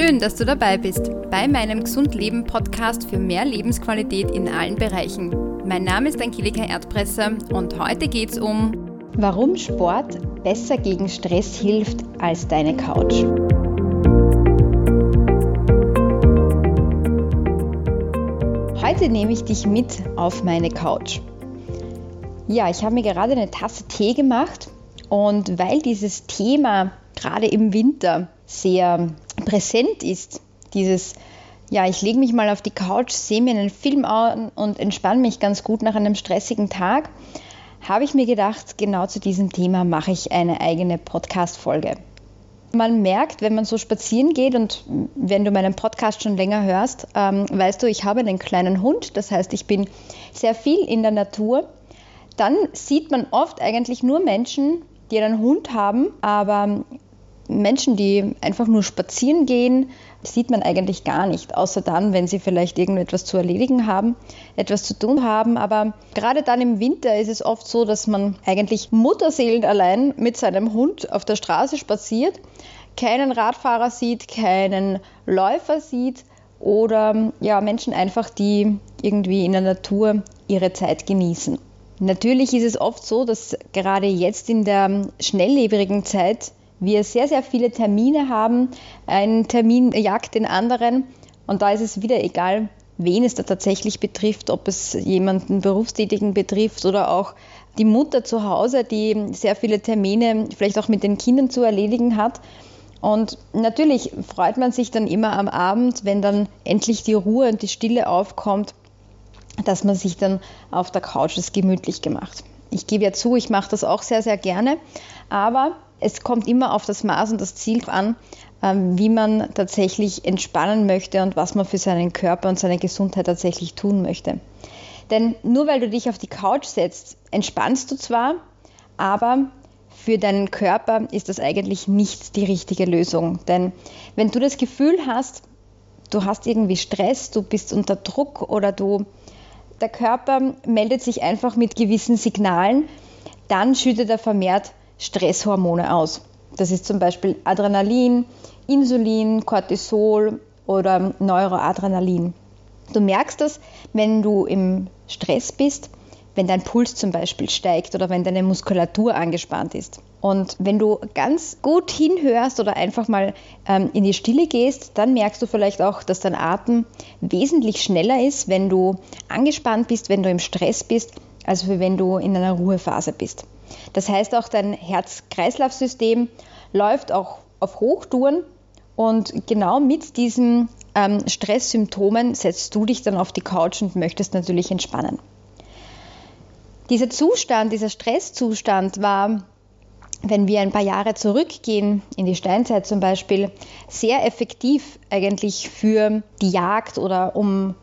Schön, dass du dabei bist bei meinem Gesund Leben Podcast für mehr Lebensqualität in allen Bereichen. Mein Name ist Angelika Erdpresser und heute geht es um Warum Sport besser gegen Stress hilft als deine Couch. Heute nehme ich dich mit auf meine Couch. Ja, ich habe mir gerade eine Tasse Tee gemacht und weil dieses Thema gerade im Winter sehr präsent ist, dieses, ja, ich lege mich mal auf die Couch, sehe mir einen Film an und entspanne mich ganz gut nach einem stressigen Tag, habe ich mir gedacht, genau zu diesem Thema mache ich eine eigene Podcast-Folge. Man merkt, wenn man so spazieren geht und wenn du meinen Podcast schon länger hörst, ähm, weißt du, ich habe einen kleinen Hund, das heißt, ich bin sehr viel in der Natur. Dann sieht man oft eigentlich nur Menschen, die einen Hund haben, aber Menschen, die einfach nur spazieren gehen, sieht man eigentlich gar nicht, außer dann, wenn sie vielleicht irgendetwas zu erledigen haben, etwas zu tun haben. Aber gerade dann im Winter ist es oft so, dass man eigentlich Mutterseelen allein mit seinem Hund auf der Straße spaziert, keinen Radfahrer sieht, keinen Läufer sieht oder ja, Menschen einfach, die irgendwie in der Natur ihre Zeit genießen. Natürlich ist es oft so, dass gerade jetzt in der schnelllebigen Zeit wir sehr, sehr viele Termine haben. Ein Termin jagt den anderen und da ist es wieder egal, wen es da tatsächlich betrifft, ob es jemanden Berufstätigen betrifft oder auch die Mutter zu Hause, die sehr viele Termine vielleicht auch mit den Kindern zu erledigen hat. Und natürlich freut man sich dann immer am Abend, wenn dann endlich die Ruhe und die Stille aufkommt, dass man sich dann auf der Couch das gemütlich gemacht. Ich gebe ja zu, ich mache das auch sehr, sehr gerne, aber es kommt immer auf das Maß und das Ziel an, ähm, wie man tatsächlich entspannen möchte und was man für seinen Körper und seine Gesundheit tatsächlich tun möchte. Denn nur weil du dich auf die Couch setzt, entspannst du zwar, aber für deinen Körper ist das eigentlich nicht die richtige Lösung. Denn wenn du das Gefühl hast, du hast irgendwie Stress, du bist unter Druck oder du, der Körper meldet sich einfach mit gewissen Signalen, dann schüttet er vermehrt Stresshormone aus. Das ist zum Beispiel Adrenalin, Insulin, Cortisol oder Neuroadrenalin. Du merkst das, wenn du im Stress bist, wenn dein Puls zum Beispiel steigt oder wenn deine Muskulatur angespannt ist. Und wenn du ganz gut hinhörst oder einfach mal ähm, in die Stille gehst, dann merkst du vielleicht auch, dass dein Atem wesentlich schneller ist, wenn du angespannt bist, wenn du im Stress bist, als wenn du in einer Ruhephase bist. Das heißt auch, dein Herz-Kreislauf-System läuft auch auf Hochtouren und genau mit diesen ähm, Stresssymptomen setzt du dich dann auf die Couch und möchtest natürlich entspannen. Dieser Zustand, dieser Stresszustand war, wenn wir ein paar Jahre zurückgehen, in die Steinzeit zum Beispiel, sehr effektiv eigentlich für die Jagd oder um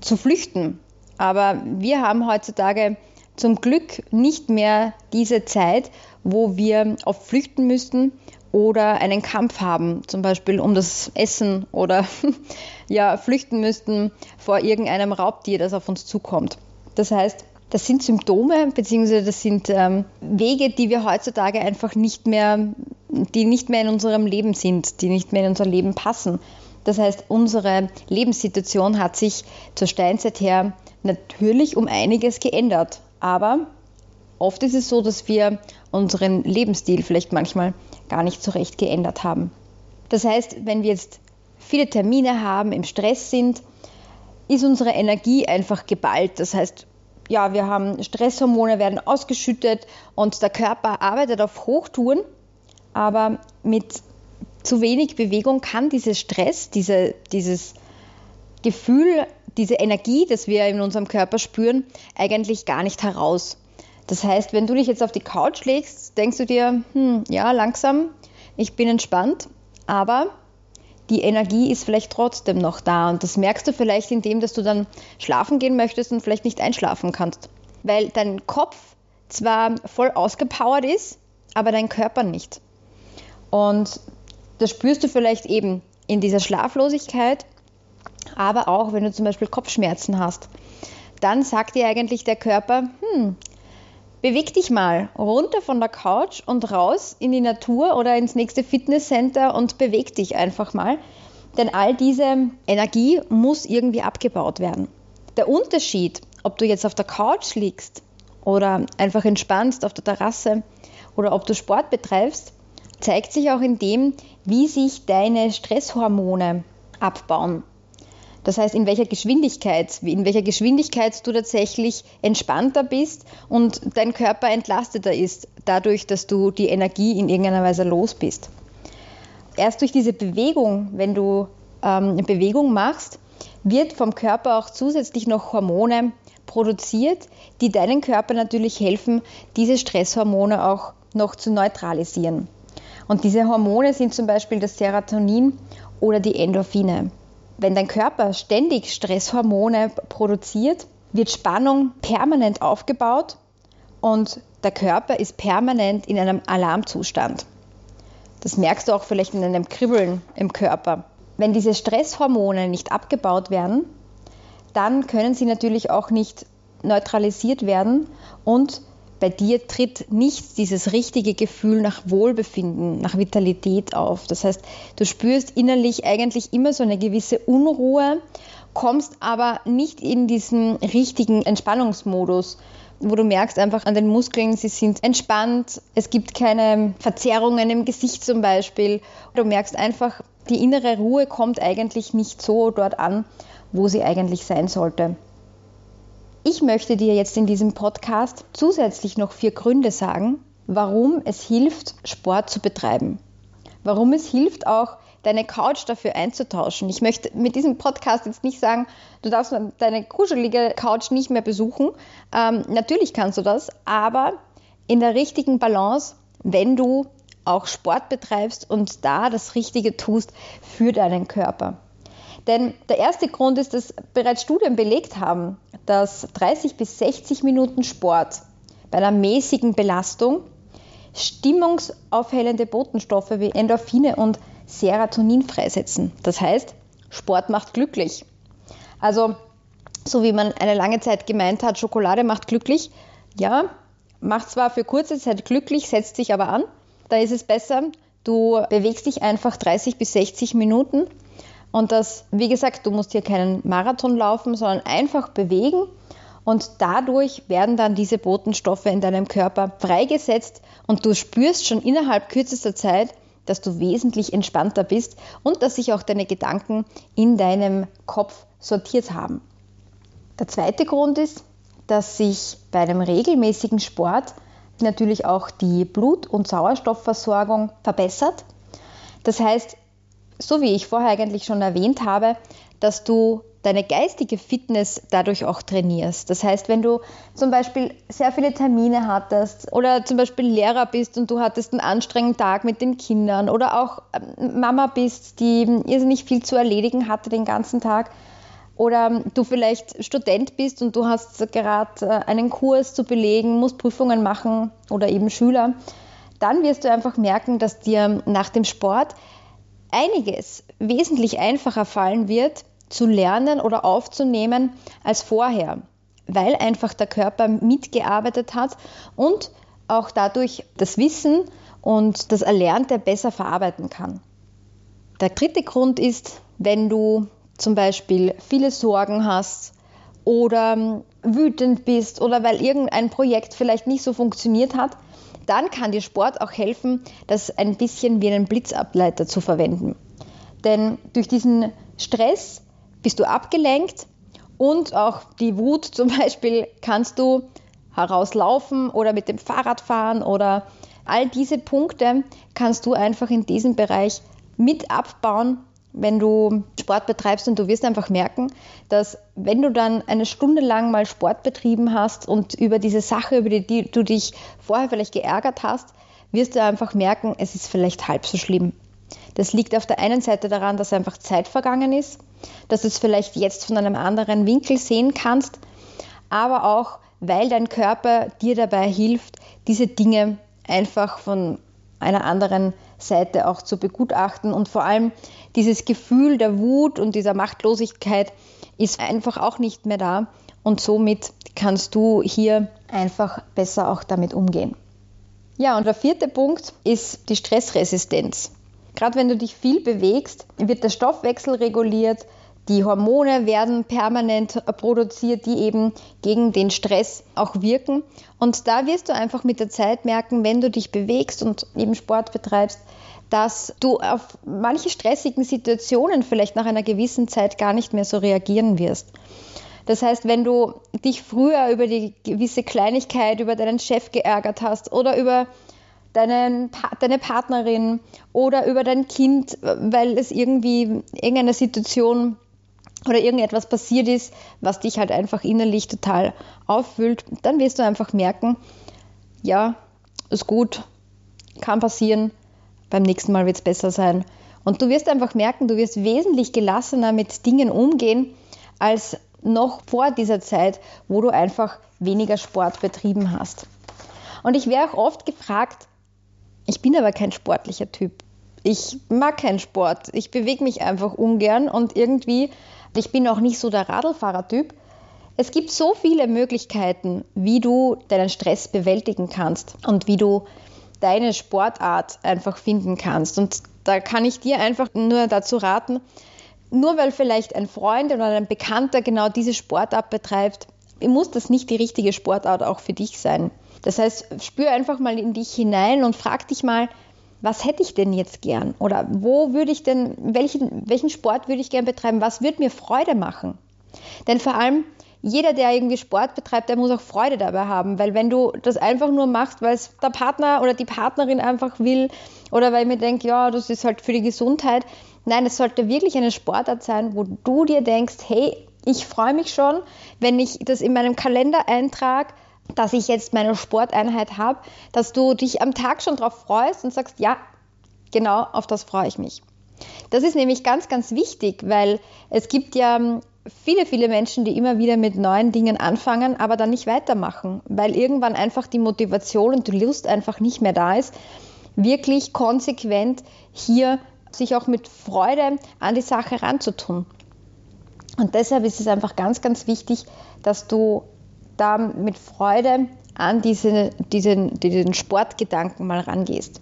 zu flüchten. Aber wir haben heutzutage zum Glück nicht mehr diese Zeit, wo wir oft flüchten müssten oder einen Kampf haben, zum Beispiel um das Essen oder ja, flüchten müssten vor irgendeinem Raubtier, das auf uns zukommt. Das heißt, das sind Symptome bzw. das sind ähm, Wege, die wir heutzutage einfach nicht mehr, die nicht mehr in unserem Leben sind, die nicht mehr in unser Leben passen. Das heißt, unsere Lebenssituation hat sich zur Steinzeit her natürlich um einiges geändert. Aber oft ist es so, dass wir unseren Lebensstil vielleicht manchmal gar nicht so recht geändert haben. Das heißt, wenn wir jetzt viele Termine haben, im Stress sind, ist unsere Energie einfach geballt. Das heißt, ja, wir haben Stresshormone werden ausgeschüttet und der Körper arbeitet auf Hochtouren, aber mit zu wenig Bewegung kann dieser Stress, diese, dieses Gefühl diese Energie, das wir in unserem Körper spüren, eigentlich gar nicht heraus. Das heißt, wenn du dich jetzt auf die Couch legst, denkst du dir, hm, ja, langsam, ich bin entspannt, aber die Energie ist vielleicht trotzdem noch da. Und das merkst du vielleicht indem, dass du dann schlafen gehen möchtest und vielleicht nicht einschlafen kannst. Weil dein Kopf zwar voll ausgepowert ist, aber dein Körper nicht. Und das spürst du vielleicht eben in dieser Schlaflosigkeit aber auch wenn du zum Beispiel Kopfschmerzen hast, dann sagt dir eigentlich der Körper, hm, beweg dich mal runter von der Couch und raus in die Natur oder ins nächste Fitnesscenter und beweg dich einfach mal. Denn all diese Energie muss irgendwie abgebaut werden. Der Unterschied, ob du jetzt auf der Couch liegst oder einfach entspannst auf der Terrasse oder ob du Sport betreibst, zeigt sich auch in dem, wie sich deine Stresshormone abbauen. Das heißt, in welcher Geschwindigkeit, in welcher Geschwindigkeit du tatsächlich entspannter bist und dein Körper entlasteter ist, dadurch, dass du die Energie in irgendeiner Weise los bist. Erst durch diese Bewegung, wenn du ähm, Bewegung machst, wird vom Körper auch zusätzlich noch Hormone produziert, die deinen Körper natürlich helfen, diese Stresshormone auch noch zu neutralisieren. Und diese Hormone sind zum Beispiel das Serotonin oder die Endorphine. Wenn dein Körper ständig Stresshormone produziert, wird Spannung permanent aufgebaut und der Körper ist permanent in einem Alarmzustand. Das merkst du auch vielleicht in einem Kribbeln im Körper. Wenn diese Stresshormone nicht abgebaut werden, dann können sie natürlich auch nicht neutralisiert werden und bei dir tritt nicht dieses richtige Gefühl nach Wohlbefinden, nach Vitalität auf. Das heißt, du spürst innerlich eigentlich immer so eine gewisse Unruhe, kommst aber nicht in diesen richtigen Entspannungsmodus, wo du merkst einfach an den Muskeln, sie sind entspannt, es gibt keine Verzerrungen im Gesicht zum Beispiel. Du merkst einfach, die innere Ruhe kommt eigentlich nicht so dort an, wo sie eigentlich sein sollte. Ich möchte dir jetzt in diesem Podcast zusätzlich noch vier Gründe sagen, warum es hilft, Sport zu betreiben. Warum es hilft auch, deine Couch dafür einzutauschen. Ich möchte mit diesem Podcast jetzt nicht sagen, du darfst deine kuschelige Couch nicht mehr besuchen. Ähm, natürlich kannst du das, aber in der richtigen Balance, wenn du auch Sport betreibst und da das Richtige tust für deinen Körper. Denn der erste Grund ist, dass bereits Studien belegt haben, dass 30 bis 60 Minuten Sport bei einer mäßigen Belastung stimmungsaufhellende Botenstoffe wie Endorphine und Serotonin freisetzen. Das heißt, Sport macht glücklich. Also, so wie man eine lange Zeit gemeint hat, Schokolade macht glücklich, ja, macht zwar für kurze Zeit glücklich, setzt sich aber an. Da ist es besser, du bewegst dich einfach 30 bis 60 Minuten und das, wie gesagt, du musst hier keinen Marathon laufen, sondern einfach bewegen. Und dadurch werden dann diese Botenstoffe in deinem Körper freigesetzt und du spürst schon innerhalb kürzester Zeit, dass du wesentlich entspannter bist und dass sich auch deine Gedanken in deinem Kopf sortiert haben. Der zweite Grund ist, dass sich bei einem regelmäßigen Sport natürlich auch die Blut- und Sauerstoffversorgung verbessert. Das heißt, so wie ich vorher eigentlich schon erwähnt habe, dass du deine geistige Fitness dadurch auch trainierst. Das heißt, wenn du zum Beispiel sehr viele Termine hattest oder zum Beispiel Lehrer bist und du hattest einen anstrengenden Tag mit den Kindern oder auch ähm, Mama bist, die irrsinnig viel zu erledigen hatte den ganzen Tag oder du vielleicht Student bist und du hast gerade äh, einen Kurs zu belegen, musst Prüfungen machen oder eben Schüler, dann wirst du einfach merken, dass dir nach dem Sport einiges wesentlich einfacher fallen wird, zu lernen oder aufzunehmen als vorher, weil einfach der Körper mitgearbeitet hat und auch dadurch das Wissen und das Erlernte besser verarbeiten kann. Der dritte Grund ist, wenn du zum Beispiel viele Sorgen hast oder wütend bist oder weil irgendein Projekt vielleicht nicht so funktioniert hat, dann kann dir Sport auch helfen, das ein bisschen wie einen Blitzableiter zu verwenden. Denn durch diesen Stress bist du abgelenkt und auch die Wut zum Beispiel kannst du herauslaufen oder mit dem Fahrrad fahren oder all diese Punkte kannst du einfach in diesem Bereich mit abbauen, wenn du Sport betreibst und du wirst einfach merken, dass wenn du dann eine Stunde lang mal Sport betrieben hast und über diese Sache, über die du dich vorher vielleicht geärgert hast, wirst du einfach merken, es ist vielleicht halb so schlimm. Das liegt auf der einen Seite daran, dass einfach Zeit vergangen ist, dass du es vielleicht jetzt von einem anderen Winkel sehen kannst, aber auch, weil dein Körper dir dabei hilft, diese Dinge einfach von einer anderen Seite auch zu begutachten und vor allem dieses Gefühl der Wut und dieser Machtlosigkeit ist einfach auch nicht mehr da und somit kannst du hier einfach besser auch damit umgehen. Ja, und der vierte Punkt ist die Stressresistenz. Gerade wenn du dich viel bewegst, wird der Stoffwechsel reguliert, die Hormone werden permanent produziert, die eben gegen den Stress auch wirken. Und da wirst du einfach mit der Zeit merken, wenn du dich bewegst und eben Sport betreibst, dass du auf manche stressigen Situationen vielleicht nach einer gewissen Zeit gar nicht mehr so reagieren wirst. Das heißt, wenn du dich früher über die gewisse Kleinigkeit, über deinen Chef geärgert hast oder über deinen, deine Partnerin oder über dein Kind, weil es irgendwie irgendeine Situation oder irgendetwas passiert ist, was dich halt einfach innerlich total auffüllt, dann wirst du einfach merken, ja, ist gut, kann passieren, beim nächsten Mal wird es besser sein. Und du wirst einfach merken, du wirst wesentlich gelassener mit Dingen umgehen als noch vor dieser Zeit, wo du einfach weniger Sport betrieben hast. Und ich werde auch oft gefragt, ich bin aber kein sportlicher Typ. Ich mag keinen Sport. Ich bewege mich einfach ungern und irgendwie ich bin auch nicht so der Radlfahrertyp. Es gibt so viele Möglichkeiten, wie du deinen Stress bewältigen kannst und wie du deine Sportart einfach finden kannst. Und da kann ich dir einfach nur dazu raten, nur weil vielleicht ein Freund oder ein Bekannter genau diese Sportart betreibt, muss das nicht die richtige Sportart auch für dich sein. Das heißt, spür einfach mal in dich hinein und frag dich mal, was hätte ich denn jetzt gern? Oder wo würde ich denn, welchen, welchen Sport würde ich gern betreiben? Was würde mir Freude machen? Denn vor allem, jeder, der irgendwie Sport betreibt, der muss auch Freude dabei haben, weil wenn du das einfach nur machst, weil es der Partner oder die Partnerin einfach will oder weil ich mir denke, ja, das ist halt für die Gesundheit. Nein, es sollte wirklich eine Sportart sein, wo du dir denkst, hey, ich freue mich schon, wenn ich das in meinem Kalender eintrage, dass ich jetzt meine Sporteinheit habe, dass du dich am Tag schon darauf freust und sagst, ja, genau auf das freue ich mich. Das ist nämlich ganz, ganz wichtig, weil es gibt ja ähm, viele, viele Menschen, die immer wieder mit neuen Dingen anfangen, aber dann nicht weitermachen, weil irgendwann einfach die Motivation und die Lust einfach nicht mehr da ist, wirklich konsequent hier sich auch mit Freude an die Sache ranzutun. Und deshalb ist es einfach ganz, ganz wichtig, dass du da mit Freude an diese, diesen, diesen Sportgedanken mal rangehst.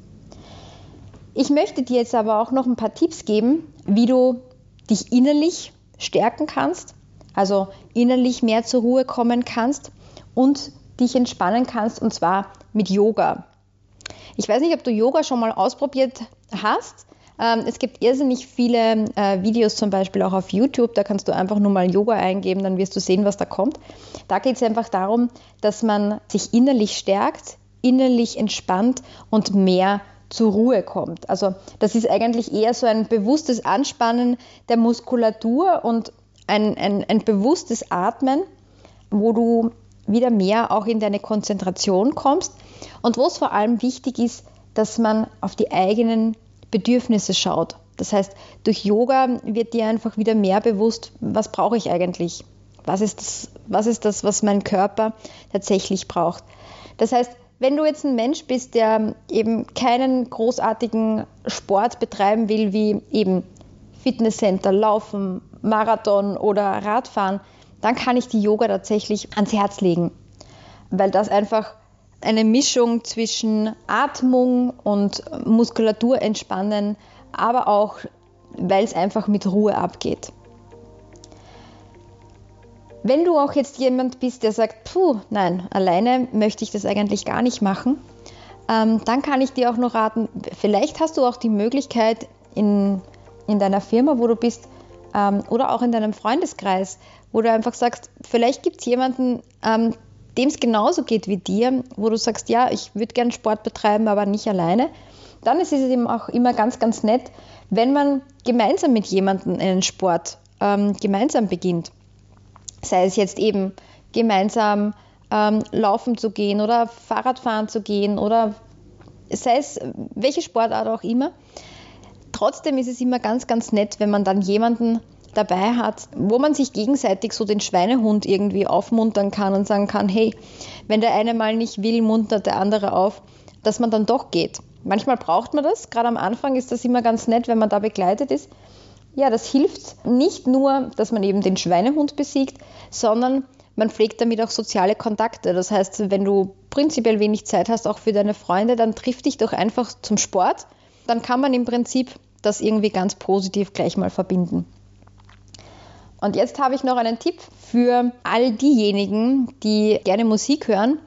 Ich möchte dir jetzt aber auch noch ein paar Tipps geben, wie du dich innerlich stärken kannst, also innerlich mehr zur Ruhe kommen kannst und dich entspannen kannst, und zwar mit Yoga. Ich weiß nicht, ob du Yoga schon mal ausprobiert hast. Ähm, es gibt irrsinnig viele äh, Videos zum Beispiel auch auf YouTube, da kannst du einfach nur mal Yoga eingeben, dann wirst du sehen, was da kommt. Da geht es einfach darum, dass man sich innerlich stärkt, innerlich entspannt und mehr zur Ruhe kommt. Also das ist eigentlich eher so ein bewusstes Anspannen der Muskulatur und ein, ein, ein bewusstes Atmen, wo du wieder mehr auch in deine Konzentration kommst und wo es vor allem wichtig ist, dass man auf die eigenen Bedürfnisse schaut. Das heißt, durch Yoga wird dir einfach wieder mehr bewusst, was brauche ich eigentlich? Was ist das, was, ist das, was mein Körper tatsächlich braucht? Das heißt, wenn du jetzt ein Mensch bist, der eben keinen großartigen Sport betreiben will, wie eben Fitnesscenter, Laufen, Marathon oder Radfahren, dann kann ich die Yoga tatsächlich ans Herz legen, weil das einfach eine Mischung zwischen Atmung und Muskulatur entspannen, aber auch, weil es einfach mit Ruhe abgeht. Wenn du auch jetzt jemand bist, der sagt, puh, nein, alleine möchte ich das eigentlich gar nicht machen, ähm, dann kann ich dir auch noch raten, vielleicht hast du auch die Möglichkeit in, in deiner Firma, wo du bist, ähm, oder auch in deinem Freundeskreis, wo du einfach sagst, vielleicht gibt es jemanden, ähm, dem es genauso geht wie dir, wo du sagst, ja, ich würde gerne Sport betreiben, aber nicht alleine, dann ist es eben auch immer ganz, ganz nett, wenn man gemeinsam mit jemandem einen Sport ähm, gemeinsam beginnt. Sei es jetzt eben gemeinsam ähm, laufen zu gehen oder Fahrradfahren zu gehen oder sei es welche Sportart auch immer. Trotzdem ist es immer ganz, ganz nett, wenn man dann jemanden dabei hat, wo man sich gegenseitig so den Schweinehund irgendwie aufmuntern kann und sagen kann, hey, wenn der eine mal nicht will, muntert der andere auf, dass man dann doch geht. Manchmal braucht man das, gerade am Anfang ist das immer ganz nett, wenn man da begleitet ist. Ja, das hilft nicht nur, dass man eben den Schweinehund besiegt, sondern man pflegt damit auch soziale Kontakte. Das heißt, wenn du prinzipiell wenig Zeit hast, auch für deine Freunde, dann triff dich doch einfach zum Sport. Dann kann man im Prinzip das irgendwie ganz positiv gleich mal verbinden. Und jetzt habe ich noch einen Tipp für all diejenigen, die gerne Musik hören.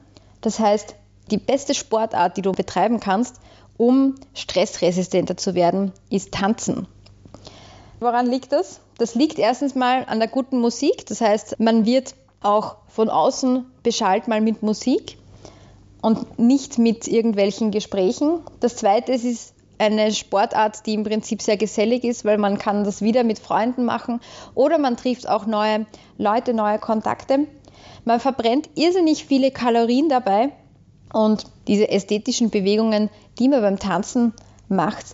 Das heißt, die beste Sportart, die du betreiben kannst, um stressresistenter zu werden, ist Tanzen. Woran liegt das? Das liegt erstens mal an der guten Musik. Das heißt, man wird auch von außen beschallt mal mit Musik und nicht mit irgendwelchen Gesprächen. Das zweite ist eine Sportart, die im Prinzip sehr gesellig ist, weil man kann das wieder mit Freunden machen. Oder man trifft auch neue Leute, neue Kontakte. Man verbrennt irrsinnig viele Kalorien dabei. Und diese ästhetischen Bewegungen, die man beim Tanzen macht,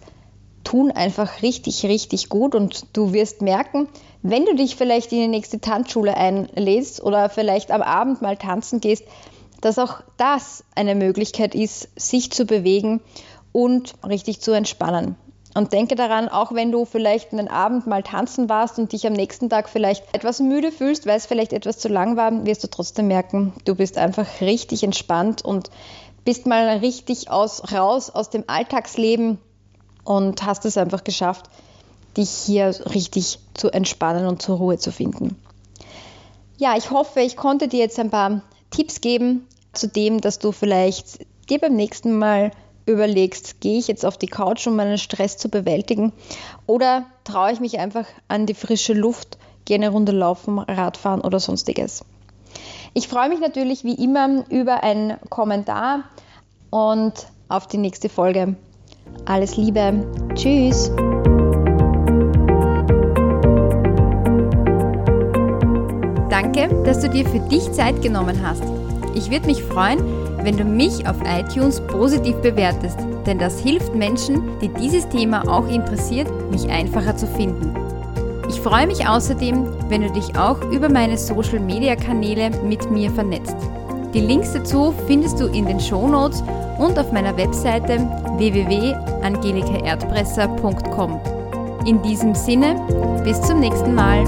tun einfach richtig, richtig gut. Und du wirst merken, wenn du dich vielleicht in die nächste Tanzschule einlädst oder vielleicht am Abend mal tanzen gehst, dass auch das eine Möglichkeit ist, sich zu bewegen und richtig zu entspannen. Und denke daran, auch wenn du vielleicht einen Abend mal tanzen warst und dich am nächsten Tag vielleicht etwas müde fühlst, weil es vielleicht etwas zu lang war, wirst du trotzdem merken, du bist einfach richtig entspannt und bist mal richtig aus, raus aus dem Alltagsleben und hast es einfach geschafft, dich hier richtig zu entspannen und zur Ruhe zu finden. Ja, ich hoffe, ich konnte dir jetzt ein paar Tipps geben zu dem, dass du vielleicht dir beim nächsten Mal überlegst, gehe ich jetzt auf die Couch, um meinen Stress zu bewältigen oder traue ich mich einfach an die frische Luft, gehe eine Runde laufen, Radfahren oder sonstiges. Ich freue mich natürlich wie immer über einen Kommentar und auf die nächste Folge. Alles Liebe. Tschüss. Danke, dass du dir für dich Zeit genommen hast. Ich würde mich freuen, wenn du mich auf iTunes positiv bewertest, denn das hilft Menschen, die dieses Thema auch interessiert, mich einfacher zu finden. Ich freue mich außerdem, wenn du dich auch über meine Social-Media-Kanäle mit mir vernetzt. Die Links dazu findest du in den Shownotes und auf meiner Webseite www.angelikaerdpresser.com. In diesem Sinne, bis zum nächsten Mal.